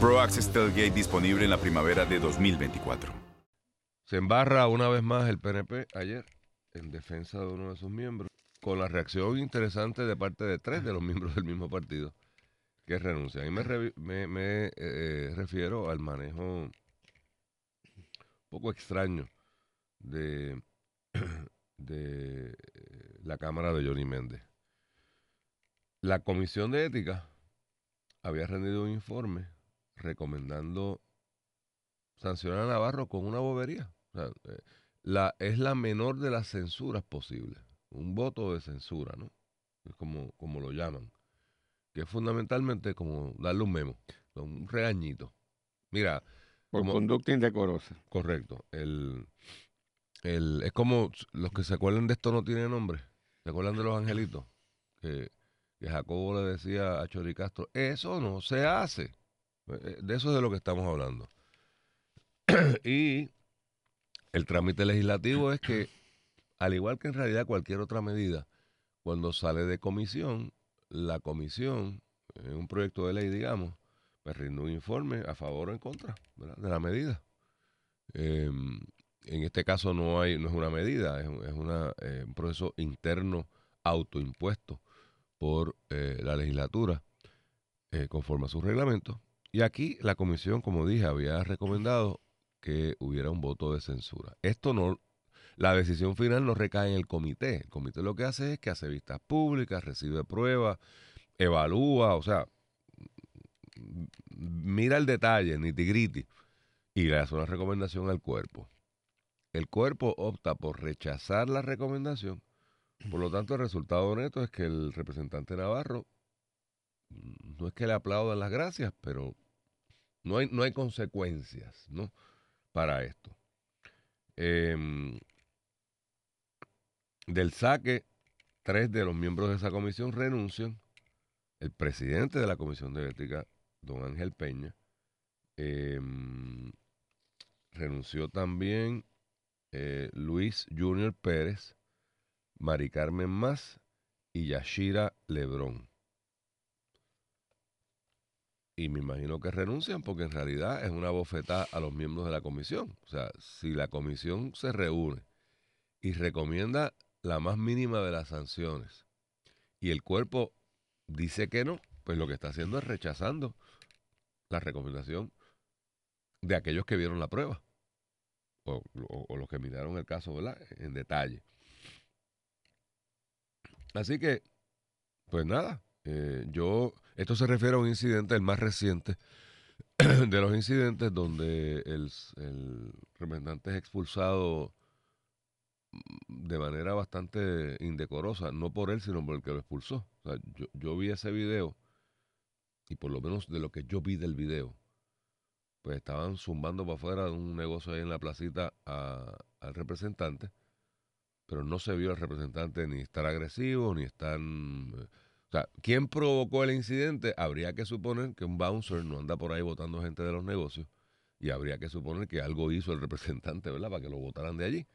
Pro Access disponible en la primavera de 2024. Se embarra una vez más el PNP ayer en defensa de uno de sus miembros, con la reacción interesante de parte de tres de los miembros del mismo partido que renuncian. Y me, eh, refiero al manejo un poco extraño de, de eh, la Cámara de Johnny Méndez. La Comisión de Ética había rendido un informe recomendando sancionar a Navarro con una bobería. O sea, eh, la, es la menor de las censuras posibles. Un voto de censura, ¿no? Es como, como lo llaman. Que es fundamentalmente como darle un memo, un regañito. Mira, Por como- conducta indecorosa. correcto. El, el, es como los que se acuerdan de esto no tiene nombre. ¿Se acuerdan de los angelitos? Que, que Jacobo le decía a Chori Castro, eso no se hace. Eh, De eso es de lo que estamos hablando. y el trámite legislativo es que, al igual que en realidad cualquier otra medida, cuando sale de comisión, la comisión, en un proyecto de ley, digamos, pues rinde un informe a favor o en contra de la medida. Eh, en este caso no hay no es una medida, es un, es eh, un proceso interno autoimpuesto por eh, la legislatura conforme a sus reglamentos. Y aquí la comisión, como dije, había recomendado que hubiera un voto de censura. Esto no, la decisión final no recae en el comité. El comité lo que hace es que hace vistas públicas, recibe pruebas, evalúa, o sea, mira el detalle, nitty gritty, y le hace una recomendación al cuerpo. El cuerpo opta por rechazar la recomendación, por lo tanto el resultado neto es que el representante Navarro no es que le aplaudan las gracias, pero no hay, no hay consecuencias ¿no? para esto. Em, del saque, tres de los miembros de esa comisión renuncian. El presidente de la Comisión de Ética, don Ángel Peña, em, renunció también eh, Luis Junior Pérez, Mari Carmen Más y Yashira Lebrón. Y me imagino que renuncian porque en realidad es una bofetada a los miembros de la comisión. O sea, si la comisión se reúne y recomienda la más mínima de las sanciones y el cuerpo dice que no, pues lo que está haciendo es rechazando la recomendación de aquellos que vieron la prueba o, o- los que miraron el caso ¿verdad? en detalle. Así que, pues nada, eh, yo, esto se refiere a un incidente, el más reciente de los incidentes donde el, representante es expulsado de manera bastante indecorosa, no por él, sino por el que lo expulsó. O sea, yo, yo vi ese video y por lo menos de lo que yo vi del video, pues estaban zumbando para afuera de un negocio ahí en la placita al representante, pero no se vio al representante ni estar agresivo, ni estar... O sea, ¿quién provocó el incidente? Habría que suponer que un bouncer no anda por ahí votando gente de los negocios y habría que suponer que algo hizo el representante, ¿verdad? Para que lo votaran de allí.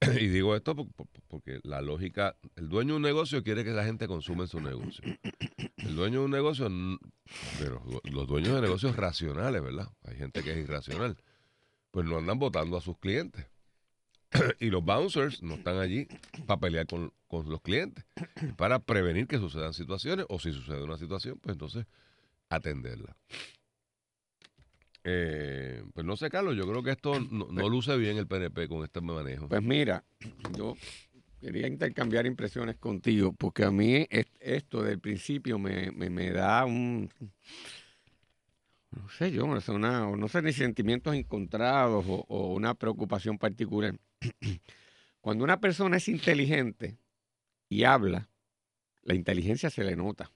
y digo esto por- por- porque la lógica, el dueño de un negocio quiere que la gente consuma en su negocio. El dueño de un negocio, pero los dueños de negocios racionales, ¿verdad? Hay gente que es irracional. Pues no andan votando a sus clientes. y los bouncers no están allí para pelear con, con los clientes, para prevenir que sucedan situaciones, o si sucede una situación, pues entonces atenderla. Eh, pues no sé, Carlos, yo creo que esto no, no luce bien el PNP con este manejo. Pues mira, yo quería intercambiar impresiones contigo, porque a mí es- esto del principio me, me- me da un, no sé yo, no sé, una, no sé ni sentimientos encontrados o, o una preocupación particular. Cuando una persona es inteligente y habla, la inteligencia se le nota.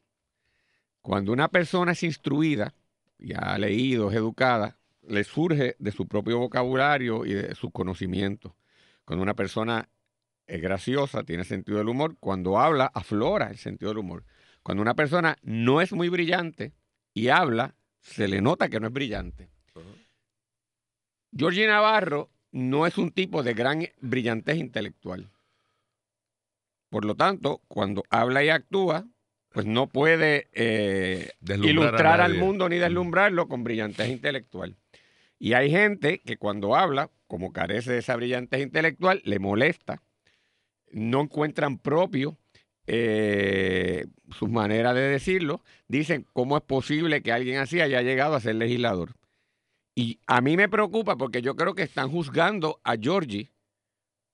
Cuando una persona es instruida y ha leído, es educada, le surge de su propio vocabulario y de sus conocimientos. Cuando una persona es graciosa, tiene sentido del humor, cuando habla, aflora el sentido del humor. Cuando una persona no es muy brillante y habla, se le nota que no es brillante. Georgie Navarro no es un tipo de gran brillantez intelectual. Por lo tanto, cuando habla y actúa, pues no puede eh, ilustrar al mundo ni deslumbrarlo con brillantez intelectual. Y hay gente que cuando habla, como carece de esa brillantez intelectual, le molesta, no encuentran propio eh, sus maneras de decirlo, dicen cómo es posible que alguien así haya llegado a ser legislador. Y a mí me preocupa porque yo creo que están juzgando a Georgie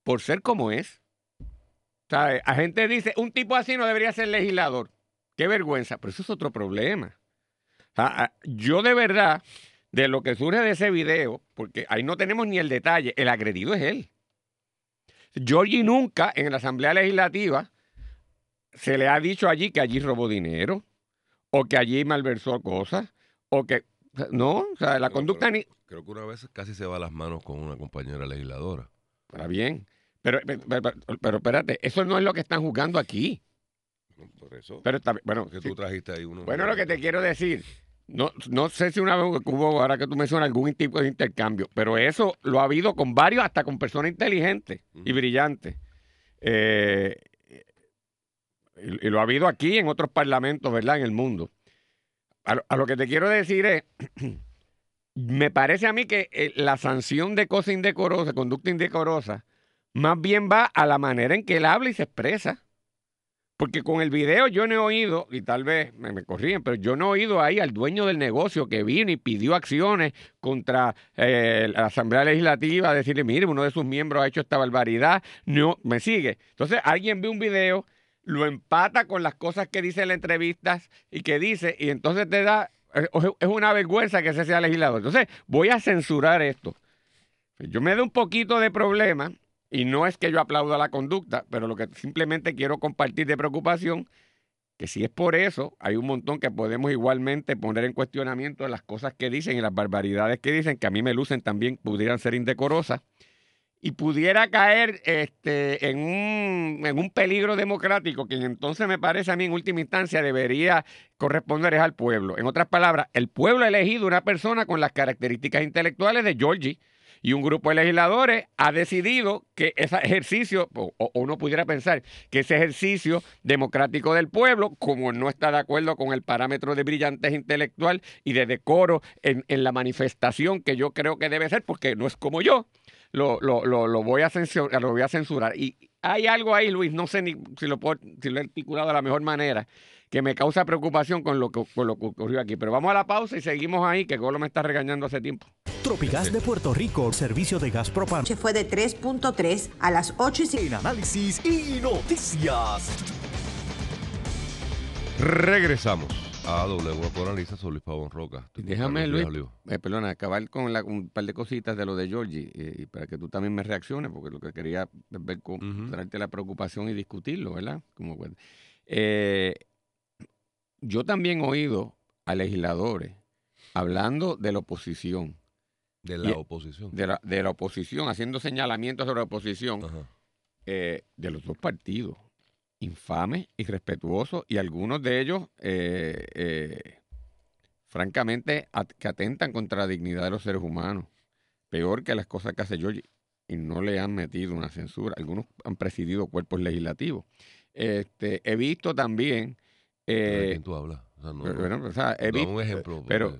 por ser como es. O sea, la gente dice, un tipo así no debería ser legislador. Qué vergüenza, pero eso es otro problema. Yo de verdad, de lo que surge de ese video, porque ahí no tenemos ni el detalle, el agredido es él. Georgie nunca en la Asamblea Legislativa se le ha dicho allí que allí robó dinero, o que allí malversó cosas, o que... No, o sea, la No, conducta ni... Creo que una vez casi se va a las manos con una compañera legisladora. Está bien, pero, pero, pero- pero espérate, eso no es lo que están juzgando aquí. Por eso. Pero está, bueno, que sí. tú trajiste ahí uno. Bueno, lo que te quiero decir, no, no sé si una vez hubo, ahora que tú mencionas, algún tipo de intercambio, pero eso lo ha habido con varios, hasta con personas inteligentes y brillantes. Eh, y, y lo ha habido aquí en otros parlamentos, ¿verdad? En el mundo. A lo, que te quiero decir es, me parece a mí que eh, la sanción de cosa indecorosa, conducta indecorosa, más bien va a la manera en que él habla y se expresa. Porque con el video yo no he oído, y tal vez me, me pero yo no he oído ahí al dueño del negocio que vino y pidió acciones contra eh, la Asamblea Legislativa, decirle, mire, uno de sus miembros ha hecho esta barbaridad. No, me sigue. Entonces alguien ve un video, lo empata con las cosas que dice en las entrevistas y que dice, y entonces te da, es es una vergüenza que ese sea legislador. Entonces voy a censurar esto. Yo me da un poquito de problema y no es que yo aplauda la conducta, pero lo que simplemente quiero compartir de preocupación, que si es por eso, hay un montón que podemos igualmente poner en cuestionamiento las cosas que dicen y las barbaridades que dicen, que a mí me lucen también, pudieran ser indecorosas, y pudiera caer este, en, un, en un peligro democrático que entonces me parece a mí en última instancia debería corresponder es al pueblo. En otras palabras, el pueblo ha elegido una persona con las características intelectuales de Georgie y un grupo de legisladores ha decidido que ese ejercicio, o, o uno pudiera pensar que ese ejercicio democrático del pueblo, como no está de acuerdo con el parámetro de brillantez intelectual y de decoro en, en la manifestación que yo creo que debe ser, porque no es como yo, lo, lo, lo, lo voy, a censurar, lo voy a censurar. Y hay algo ahí, Luis, no sé ni si lo, puedo- si lo he articulado de la mejor manera, que me causa preocupación con lo que, con lo que ocurrió aquí. Pero vamos a la pausa y seguimos ahí, que Golo me está regañando hace tiempo. Tropigas de Puerto Rico, servicio de gas propano. Se fue de 3.3 a las 8 y 5. En análisis y noticias. Regresamos a W por Analiza, soy Luis Pavón Roca. Déjame, Luis, eh, perdona, acabar con la- un par de cositas de lo de Georgie eh, y para que tú también me reacciones, porque lo que quería es ver con, Ujú. traerte la preocupación y discutirlo, ¿verdad? Como, eh, yo también he oído a legisladores hablando de la oposición, De la y- oposición. de la, de la oposición, haciendo señalamientos sobre la oposición eh, de los dos partidos, infames, irrespetuosos y algunos de ellos, eh, eh, francamente, at- que atentan contra la dignidad de los seres humanos. Peor que las cosas que hace Georgie. Y no le han metido una censura. Algunos han presidido cuerpos legislativos. Este, he visto también. ¿Pero ¿De eh, quién tú hablas? O sea, no, pero, no. o sea, he visto, un ejemplo. pero-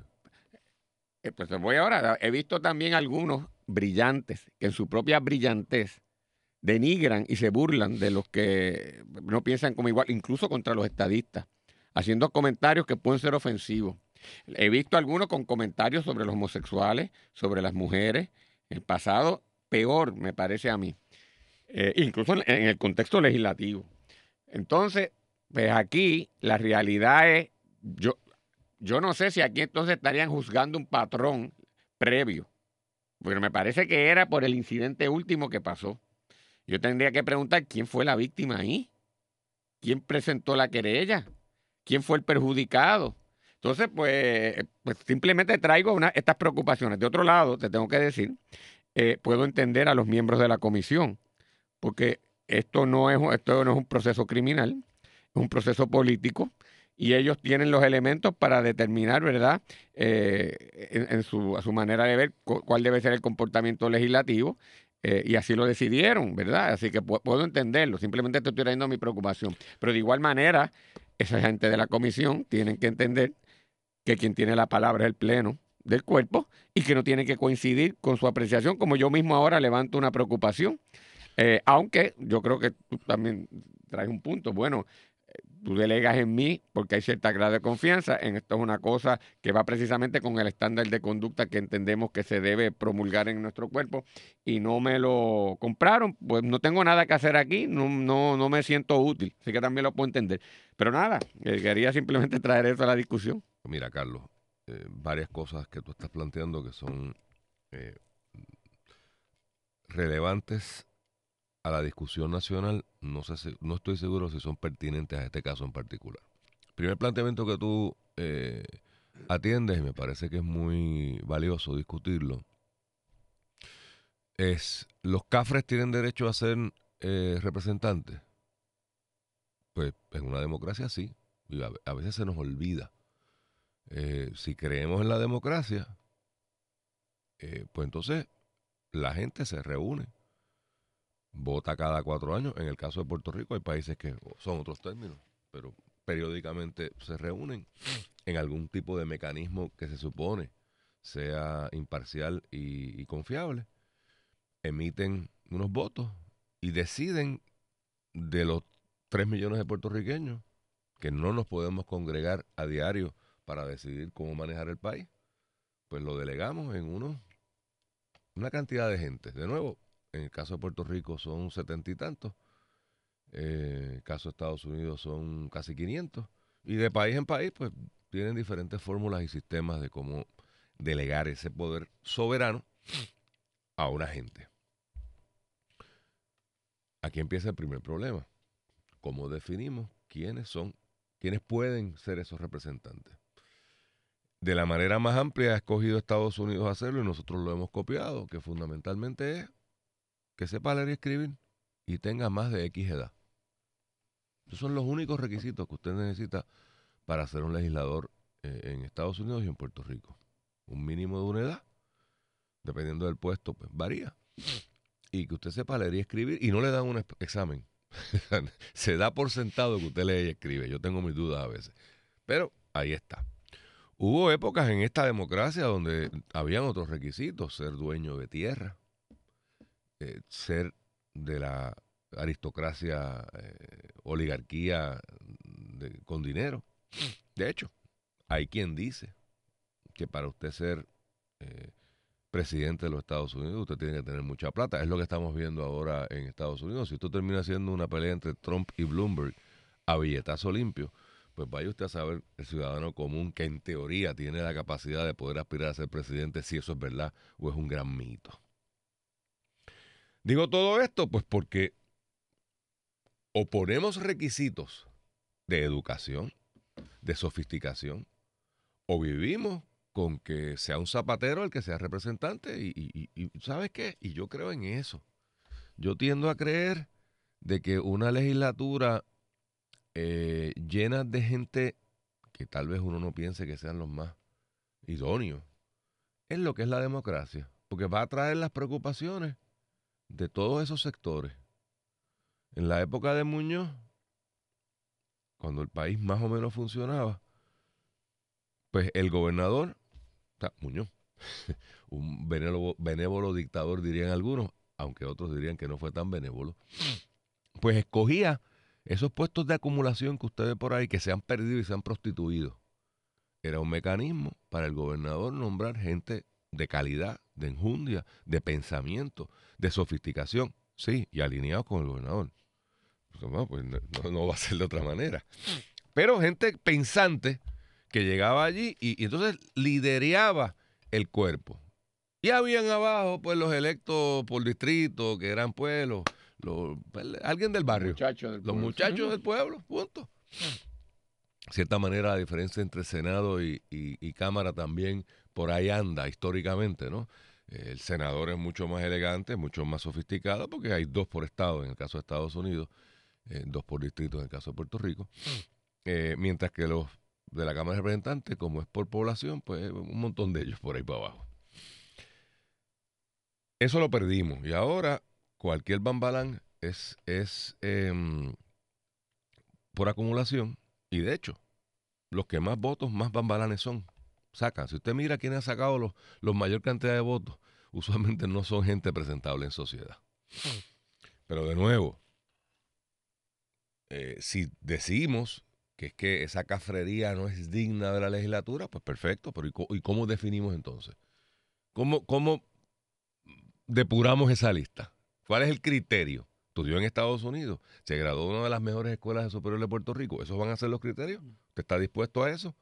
eh, pues voy ahora. He visto también algunos brillantes que en su propia brillantez denigran y se burlan de los que no piensan como igual, incluso contra los estadistas, haciendo comentarios que pueden ser ofensivos. He visto algunos con comentarios sobre los homosexuales, sobre las mujeres. El pasado, peor, me parece a mí. Eh, incluso en, en el contexto legislativo. Entonces, pues aquí la realidad es, yo, yo no sé si aquí entonces estarían juzgando un patrón previo, porque me parece que era por el incidente último que pasó. Yo tendría que preguntar quién fue la víctima ahí, quién presentó la querella, quién fue el perjudicado. Entonces, pues, pues simplemente traigo estas preocupaciones. De otro lado, te tengo que decir, eh, puedo entender a los miembros de la comisión, porque esto no es, esto no es un proceso criminal, es un proceso político y ellos tienen los elementos para determinar, ¿verdad?, eh, en, su, a su manera de ver cuál debe ser el comportamiento legislativo. Eh, y así lo decidieron, ¿verdad? Así que puedo entenderlo, simplemente estoy trayendo mi preocupación. Pero de igual manera, esa gente de la comisión tienen que entender que quien tiene la palabra es el Pleno del cuerpo y que no tiene que coincidir con su apreciación, como yo mismo ahora levanto una preocupación. Eh, aunque yo creo que tú también traes un punto. Bueno, tú delegas en mí porque hay cierta grado de confianza. En esto es una cosa que va precisamente con el estándar de conducta que entendemos que se debe promulgar en nuestro cuerpo y no me lo compraron, pues no tengo nada que hacer aquí, no, no, no me siento útil. Así que también lo puedo entender. Pero nada, eh, quería simplemente traer eso a la discusión. Mira, Carlos, eh, varias cosas que tú estás planteando que son eh, relevantes a la discusión nacional, no, no estoy seguro si son pertinentes a este caso en particular. Primer planteamiento que tú eh, atiendes, me parece que es muy valioso discutirlo, es, ¿los cafres tienen derecho a ser eh, representantes? Pues en una democracia sí, a, veces se nos olvida. Eh, si creemos en la democracia, pues entonces la gente se reúne vota cada cuatro años. En el caso de Puerto Rico hay países que son otros términos, pero periódicamente se reúnen en algún tipo de mecanismo que se supone sea imparcial y, confiable, emiten unos votos y deciden de los tres millones de puertorriqueños que no nos podemos congregar a diario para decidir cómo manejar el país, pues lo delegamos en uno, una cantidad de gente. De nuevo, en el caso de Puerto Rico son setenta y tantos. Eh, en el caso de Estados Unidos son casi 500. Y de país en país, pues tienen diferentes fórmulas y sistemas de cómo delegar ese poder soberano a una gente. Aquí empieza el primer problema. ¿Cómo definimos quiénes son, quiénes pueden ser esos representantes? De la manera más amplia ha escogido Estados Unidos hacerlo y nosotros lo hemos copiado, que fundamentalmente es que sepa leer y escribir y tenga más de X edad. Esos son los únicos requisitos que usted necesita para ser un legislador eh, en Estados Unidos y en Puerto Rico. Un mínimo de una edad, dependiendo del puesto, pues varía. Y que usted sepa leer y escribir y no le dan un examen. Se da por sentado que usted lee y escribe. Yo tengo mis dudas a veces. Pero ahí está. Hubo épocas en esta democracia donde habían otros requisitos, ser dueño de tierra, eh, ser de la aristocracia, eh, oligarquía con dinero. De hecho, hay quien dice que para usted ser eh, presidente de los Estados Unidos, usted tiene que tener mucha plata. Es lo que estamos viendo ahora en Estados Unidos. Si esto termina siendo una pelea entre Trump y Bloomberg a billetazo limpio, pues vaya usted a saber el ciudadano común que en teoría tiene la capacidad de poder aspirar a ser presidente si eso es verdad o es un gran mito. Digo todo esto pues porque o ponemos requisitos de educación, de sofisticación, o vivimos con que sea un zapatero el que sea representante y, ¿sabes qué? Y yo creo en eso. Yo tiendo a creer de que una legislatura eh, llena de gente que tal vez uno no piense que sean los más idóneos, es lo que es la democracia, porque va a traer las preocupaciones de todos esos sectores. En la época de Muñoz, cuando el país más o menos funcionaba, pues el gobernador, Muñoz, un benévolo, dictador dirían algunos, aunque otros dirían que no fue tan benévolo, pues escogía esos puestos de acumulación que ustedes por ahí que se han perdido y se han prostituido era un mecanismo para el gobernador nombrar gente de calidad, de enjundia, de pensamiento, de sofisticación, sí, y alineados con el gobernador. Pues, no, pues no, no va a ser de otra manera. Pero gente pensante que llegaba allí y, y entonces lidereaba el cuerpo. Y habían abajo, pues, los electos por distrito, que eran, pues, los, los- alguien del barrio. Del Los pueblo. muchachos del pueblo, punto. De cierta manera, la diferencia entre Senado y, y- y Cámara también por ahí anda históricamente, ¿no? Eh, El senador es mucho más elegante, mucho más sofisticado, porque hay dos por estado en el caso de Estados Unidos, eh, dos por distrito en el caso de Puerto Rico. Eh, mientras que los de la Cámara de Representantes, como es por población, pues un montón de ellos por ahí para abajo. Eso lo perdimos. Y ahora cualquier bambalán es, es em, por acumulación. Y de hecho, los que más votos, más bambalanes son. Sacan. Si usted mira quién ha sacado los, los mayor cantidad de votos, usualmente no son gente presentable en sociedad. Pero de nuevo, eh, si decimos que es que esa cafrería no es digna de la legislatura, pues perfecto. Pero ¿y, co- y cómo definimos entonces? ¿Cómo, ¿Cómo depuramos esa lista? ¿Cuál es el criterio? Estudió en Estados Unidos, se graduó de una de las mejores escuelas de superior de Puerto Rico. ¿Esos van a ser los criterios? ¿Usted está dispuesto a eso?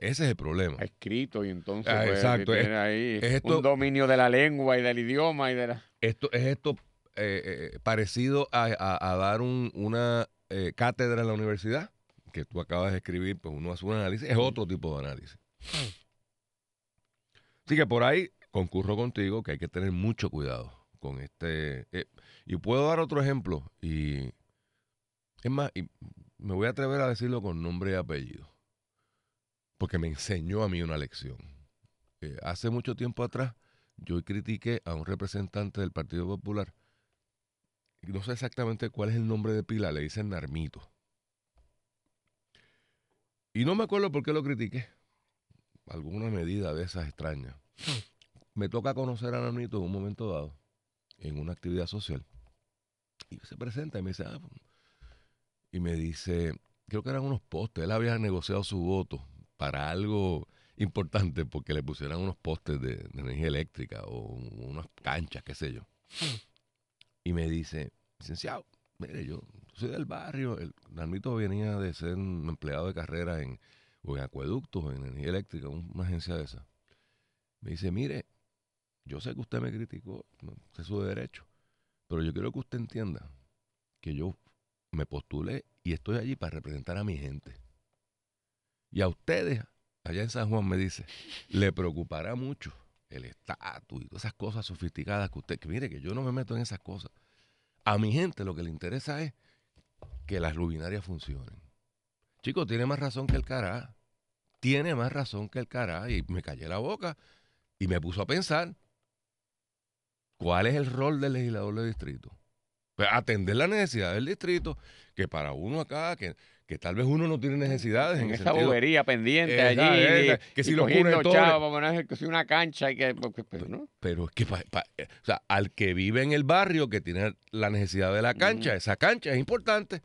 Ese es el problema. Escrito y entonces Ah, pues, exacto, es- ahí es esto- un dominio de la lengua y del idioma y de la... Esto es esto eh, eh, parecido a, a- a dar un- una eh, cátedra en la universidad que tú acabas de escribir, pues uno hace un análisis, es otro tipo de análisis. Así que por ahí concurro contigo que hay que tener mucho cuidado con este. y puedo dar otro ejemplo, y es más, y me voy a atrever a decirlo con nombre y apellido, porque me enseñó a mí una lección. Eh, hace mucho tiempo atrás, yo critiqué a un representante del Partido Popular. No sé exactamente cuál es el nombre de pila, le dicen Narmito. Y no me acuerdo por qué lo critiqué. Alguna medida de esas extrañas. Me toca conocer a Narmito en un momento dado, en una actividad social. Y se presenta y me dice, ah, y me dice, creo que eran unos postes. Él había negociado su voto para algo importante porque le pusieran unos postes de, de energía eléctrica o unas canchas, qué sé yo. Y me dice, licenciado, mire, yo soy del barrio. El Narmito venía de ser un empleado de carrera en, o en acueductos, en energía eléctrica, un- una agencia de esa. Me dice, mire, yo sé que usted me criticó, es su derecho, pero yo quiero que usted entienda que yo me postulé y estoy allí para representar a mi gente. Y a ustedes, allá en San Juan, me dice, le preocupará mucho el estatus y todas esas cosas sofisticadas que usted, mire que yo no me meto en esas cosas. A mi gente lo que le interesa es que las luminarias funcionen. Chicos, tiene más razón que el cará. Tiene más razón que el cará. Y me callé la boca y me puso a pensar cuál es el rol del legislador de distrito. Pues atender la necesidad del distrito, que para uno acá, que, que tal vez uno no tiene necesidades en, en esa sentido- bobería pendiente Esa, allí. esa, y- que y si los poner que si una cancha y que... porque- pero no. Pero es que, pa- pa- eh, o sea, al que vive en el barrio, que tiene la necesidad de la cancha, esa cancha es importante.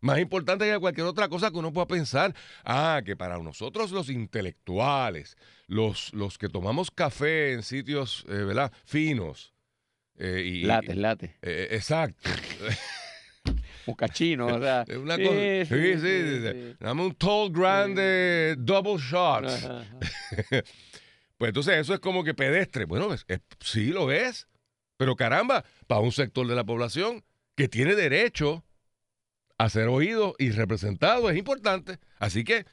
Más importante que cualquier otra cosa que uno pueda pensar. Ah, que para nosotros los intelectuales, los, los que tomamos café en sitios, eh, ¿verdad? Finos. eh, y, Late, late. eh, exacto. Un cachino, o sea. Es una sí, cosa. sí, Sí, sí. Dame un tall grande double shot. Ajá, ajá. Pues entonces eso es como que pedestre. Bueno, es- es- sí lo es. Pero caramba, para un sector de la población que tiene derecho a ser oído y representado es importante. Así que,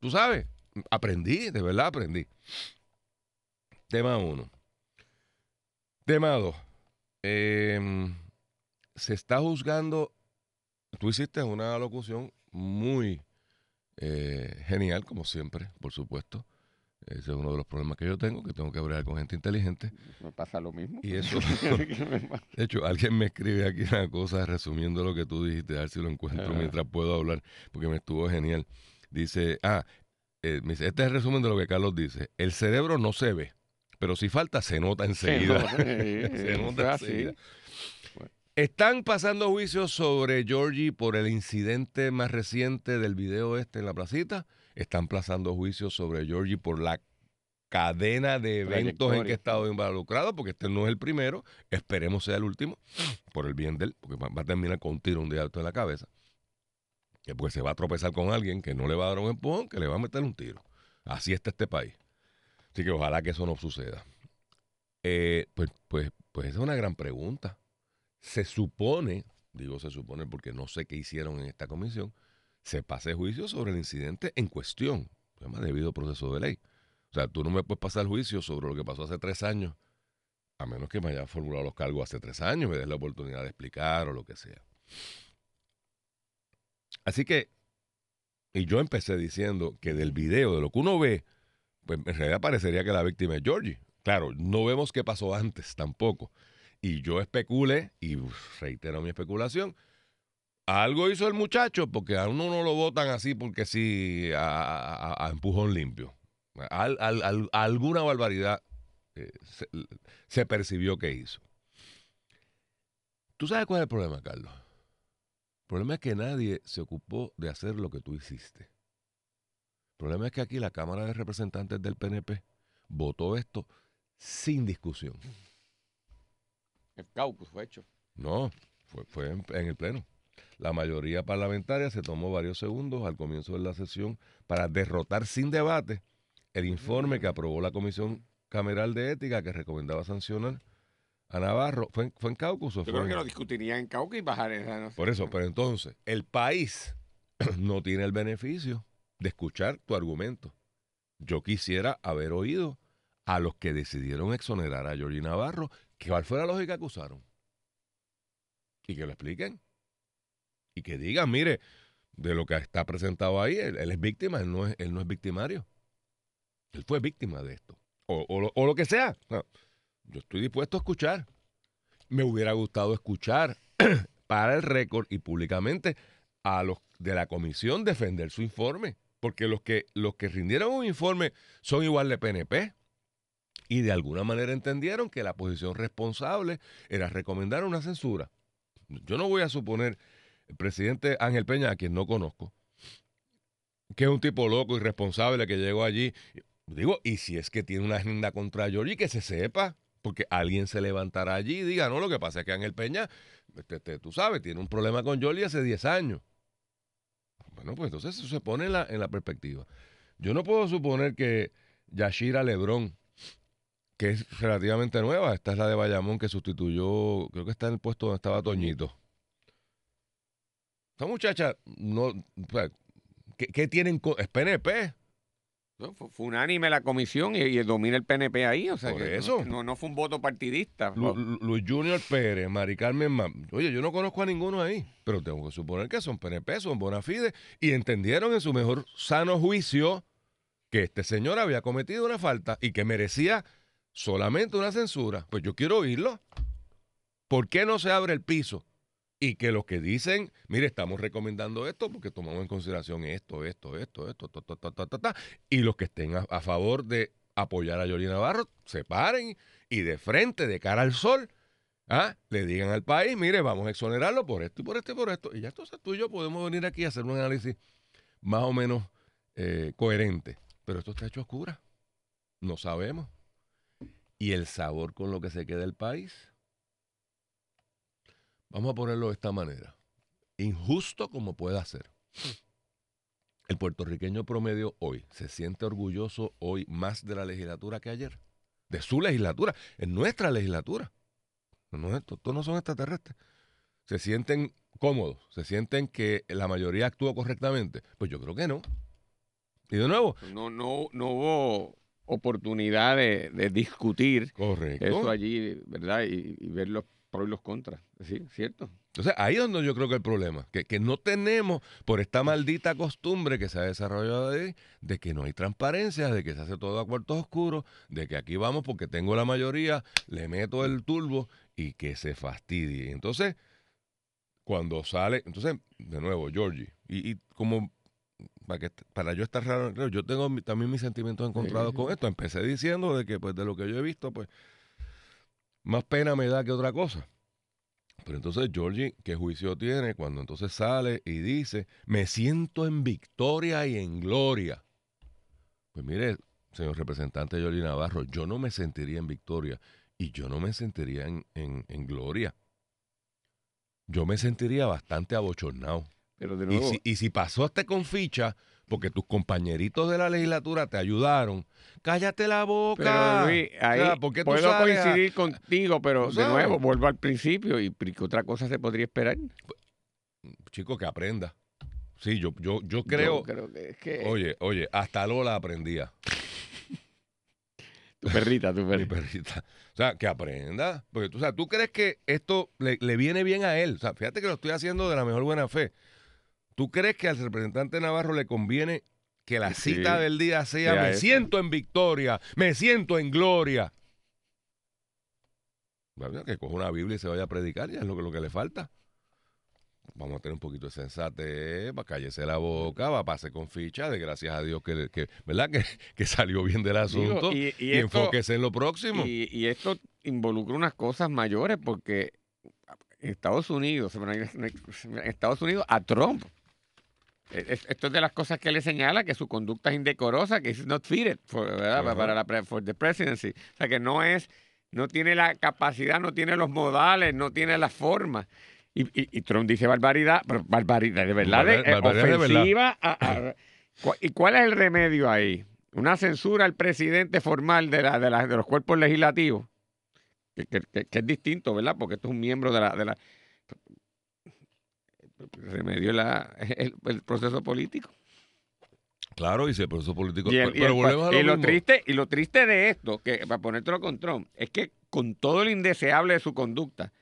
tú sabes, aprendí, de verdad aprendí. Tema uno. Tema dos. Em, se está juzgando. Tú hiciste una locución muy eh, genial, como siempre, por supuesto. Ese es uno de los problemas que yo tengo, que tengo que hablar con gente inteligente. Me pasa lo mismo. Y eso, de hecho, alguien me escribe aquí una cosa resumiendo lo que tú dijiste, a ver si lo encuentro mientras puedo hablar, porque me estuvo genial. Dice, ah, eh, me dice, este es el resumen de lo que Carlos dice. El cerebro no se ve, pero si falta se nota enseguida. nota, Se nota así. Están pasando juicios sobre Georgie por el incidente más reciente del video este en la placita. están plazando juicios sobre Georgie por la cadena de eventos en que ha estado involucrado, porque este no es el primero, esperemos sea el último, por el bien de él, porque va va a terminar con un tiro un día alto en la cabeza, que pues se va a tropezar con alguien que no le va a dar un empujón, que le va a meter un tiro. Así está este país. Así que ojalá que eso no suceda. Eh, pues, pues, pues esa es una gran pregunta. Se supone, digo se supone porque no sé qué hicieron en esta comisión, se pase juicio sobre el incidente en cuestión. Se llama debido proceso de ley. O sea, tú no me puedes pasar juicio sobre lo que pasó hace tres años, a menos que me haya formulado los cargos hace tres años, me des la oportunidad de explicar o lo que sea. Así que, y yo empecé diciendo que del video, de lo que uno ve, pues en realidad parecería que la víctima es Georgie. Claro, no vemos qué pasó antes tampoco. Y yo especulé, y reitero mi especulación, algo hizo el muchacho porque a uno no lo votan así porque sí, a, empujón limpio. Al- al- al- alguna barbaridad eh, se, se percibió que hizo. ¿Tú sabes cuál es el problema, Carlos? El problema es que nadie se ocupó de hacer lo que tú hiciste. El problema es que aquí la Cámara de Representantes del PNP votó esto sin discusión. El caucus fue hecho. No, fue, fue en, en el Pleno. La mayoría parlamentaria se tomó varios segundos al comienzo de la sesión para derrotar sin debate el informe que aprobó la Comisión Cameral de Ética que recomendaba sancionar a Navarro. ¿Fue, en- fue en Caucus o Yo fue creo en- que lo discutirían en caucus y bajar esa. no sé. Por eso, pero entonces, el país no tiene el beneficio de escuchar tu argumento. Yo quisiera haber oído a los que decidieron exonerar a Georgie Navarro, cuál fue la lógica que usaron. Y que lo expliquen. Y que digan, mire, de lo que está presentado ahí, él, es víctima, él no es, él no es victimario. Él fue víctima de esto. O, o lo, o lo que sea. Yo estoy dispuesto a escuchar. Me hubiera gustado escuchar para el récord y públicamente a los de la comisión defender su informe. Porque los que, los que rindieron un informe son igual de PNP. Y de alguna manera entendieron que la posición responsable era recomendar una censura. Yo no voy a suponer, el presidente Ángel Peña, a quien no conozco, que es un tipo loco, irresponsable, que llegó allí. Digo, y si es que tiene una agenda contra Giorgi, que se sepa, porque alguien se levantará allí y diga, no, lo que pasa es que Ángel Peña, este, este, tú sabes, tiene un problema con Giorgi hace 10 años. Bueno, pues entonces eso se pone la, en la perspectiva. Yo no puedo suponer que Yashira Lebrón, que es relativamente nueva, esta es la de Bayamón que sustituyó, creo que está en el puesto donde estaba Toñito. Esa muchacha, no, ¿qué, qué tienen? Es PNP. No, fue, fue unánime la comisión y, y domina el PNP ahí. O sea, Por que eso. No, no fue un voto partidista. Lu- Lu- Luis Junior Pérez, Mari Carmen Mam. Oye, yo no conozco a ninguno ahí, pero tengo que suponer que son PNP, son bona fide y entendieron en su mejor sano juicio que este señor había cometido una falta y que merecía solamente una censura. Pues yo quiero oírlo. ¿Por qué no se abre el piso? Y que los que dicen, mire, estamos recomendando esto porque tomamos en consideración esto, esto, esto, esto, ta, ta, ta, ta, ta, ta, y los que estén a, favor de apoyar a Yoli Navarro, se paren y de frente, de cara al sol, ¿ah? le digan al país, mire, vamos a exonerarlo por esto y por esto y por esto. Y ya entonces tú y yo podemos venir aquí a hacer un análisis más o menos eh, coherente. Pero esto está hecho a oscura. No sabemos. Y el sabor con lo que se queda el país. Vamos a ponerlo de esta manera. Injusto como pueda ser. El puertorriqueño promedio hoy se siente orgulloso hoy más de la legislatura que ayer. De su legislatura, en nuestra legislatura. No, es- estos no son extraterrestres. Se sienten cómodos, se sienten que la mayoría actúa correctamente. Pues yo creo que no. Y de nuevo, No, no, no hubo oportunidad de, de discutir correcto. eso allí, ¿verdad? Y, y ver los pros y los contras. Sí, cierto. Entonces, ahí es donde yo creo que el problema, que, que no tenemos, por esta maldita costumbre que se ha desarrollado ahí, de que no hay transparencia, de que se hace todo a cuartos oscuros, de que aquí vamos porque tengo la mayoría, le meto el turbo y que se fastidie. Entonces, cuando sale, entonces, de nuevo, Georgie, y, y como para, que, para yo estar raro, yo tengo también mis sentimientos encontrados Sí. con esto. Empecé diciendo de que, pues, de lo que yo he visto, pues, más pena me da que otra cosa. Pero entonces Georgie, ¿qué juicio tiene cuando entonces sale y dice, me siento en victoria y en gloria? Pues mire, señor representante Yoli Navarro, yo no me sentiría en victoria y yo no me sentiría en, en- en gloria. Yo me sentiría bastante abochornado. Pero de Y nuevo, si, y si pasaste con ficha, porque tus compañeritos de la legislatura te ayudaron, cállate la boca. pero Luis, O sea, ahí ¿por qué tú puedo sales coincidir contigo, pero de nuevo, vuelvo al principio. ¿Y qué otra cosa se podría esperar? Chico, que aprenda. Sí, yo, yo, yo creo. Yo creo que es que Oye, oye, hasta Lola aprendía. tu perrita, tu Mi perrita. O sea, que aprenda. Porque tú, o sea, tú crees que esto le, le viene bien a él. O sea, fíjate que lo estoy haciendo de la mejor buena fe. ¿Tú crees que al representante Navarro le conviene que la Sí, cita del día sea sea me siento en victoria, me siento en gloria? Bueno, Que coja una Biblia y se vaya a predicar, ya es lo que, lo que le falta. Vamos a tener un poquito de sensatez, va a cállese la boca, va a pasar con ficha, de gracias a Dios que, que ¿verdad? Que, que salió bien del asunto y- y, y esto- enfóquese en lo próximo. Y, y esto involucra unas cosas mayores porque Estados Unidos, Estados Unidos a Trump, esto es de las cosas que le señala que su conducta es indecorosa, que es not fitted for, ¿verdad? Para la for the presidency. O sea, que no es, no tiene la capacidad, no tiene los modales, no tiene la forma. Y, y- y Trump dice barbaridad, pero barbaridad, de verdad, de- Barbar- barbaridad de verdad. ofensiva. a- a- ¿Cu- ¿Y cuál es el remedio ahí? Una censura al presidente formal de, la, de, la- de los cuerpos legislativos, que, que- que- que es distinto, ¿verdad? Porque esto es un miembro de la... De la el remedio la- el, el proceso político. Claro, y si el proceso político. Y, el- pero y el- volvemos a lo y lo triste, y lo triste de esto, que para ponértelo con Trump, es que con todo lo indeseable de su conducta,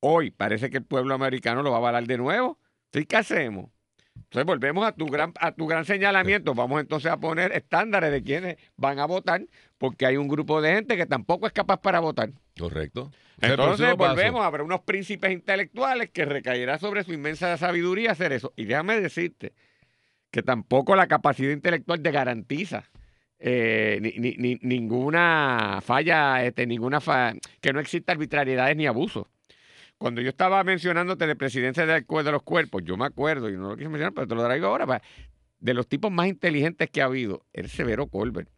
hoy parece que el pueblo americano lo va a avalar de nuevo. ¿Sí? ¿Qué hacemos? Entonces volvemos a tu gran, a tu gran señalamiento. Vamos entonces a poner estándares de quienes van a votar, porque hay un grupo de gente que tampoco es capaz para votar. Correcto. Entonces volvemos a ver unos príncipes intelectuales que recaerá sobre su inmensa sabiduría hacer eso. Y déjame decirte que tampoco la capacidad intelectual te garantiza eh, ni- ni- ni- ninguna falla, este, ninguna fa- que no exista arbitrariedades ni abusos. Cuando yo estaba mencionándote de presidencia de los cuerpos, yo me acuerdo, y no lo quise mencionar, pero te lo traigo ahora, de los tipos más inteligentes que ha habido, el Severo Colbert.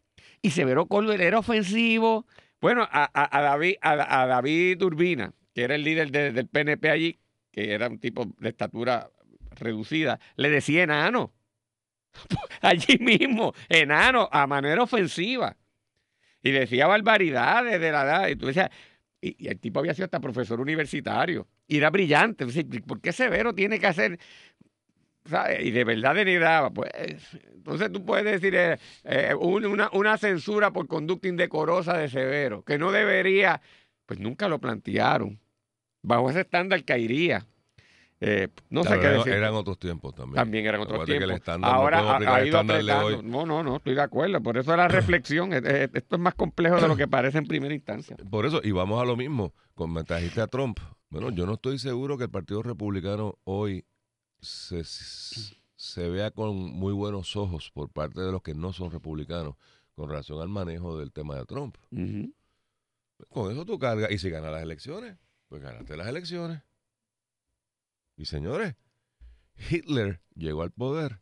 Y Severo Colbert era ofensivo. Bueno, a, a- David, a, a David Urbina, que era el líder de- del PNP allí, que era un tipo de estatura reducida, le decía enano. Allí mismo, enano, a manera ofensiva. Y decía barbaridades de la edad. Y tú decías, y, el tipo había sido hasta profesor universitario. Y era brillante. ¿Por qué Severo tiene que hacer ¿sabes? Y de verdad denigraba. Pues, entonces tú puedes decir eh, eh, un- una, una censura por conducta indecorosa de Severo, que no debería, pues nunca lo plantearon. Bajo ese estándar caería. Eh, no sé qué decir. Eran otros tiempos también. También eran otros Acuérdate tiempos. estándar no Ahora podemos ha- ido apretando. No, no, no, estoy de acuerdo. Por eso la reflexión, esto es más complejo de lo que parece en primera instancia. Por eso, y vamos a lo mismo, con trajiste a Trump. Bueno, yo no estoy seguro que el Partido Republicano hoy se, se vea con muy buenos ojos por parte de los que no son republicanos con relación al manejo del tema de Trump. Con eso tú cargas. Y si ganas las elecciones, pues ganaste las elecciones. Y señores, Hitler llegó al poder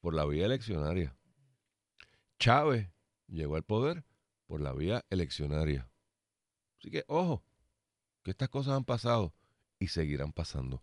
por la vía eleccionaria. Chávez llegó al poder por la vía eleccionaria. Así que, ojo, que estas cosas han pasado y seguirán pasando.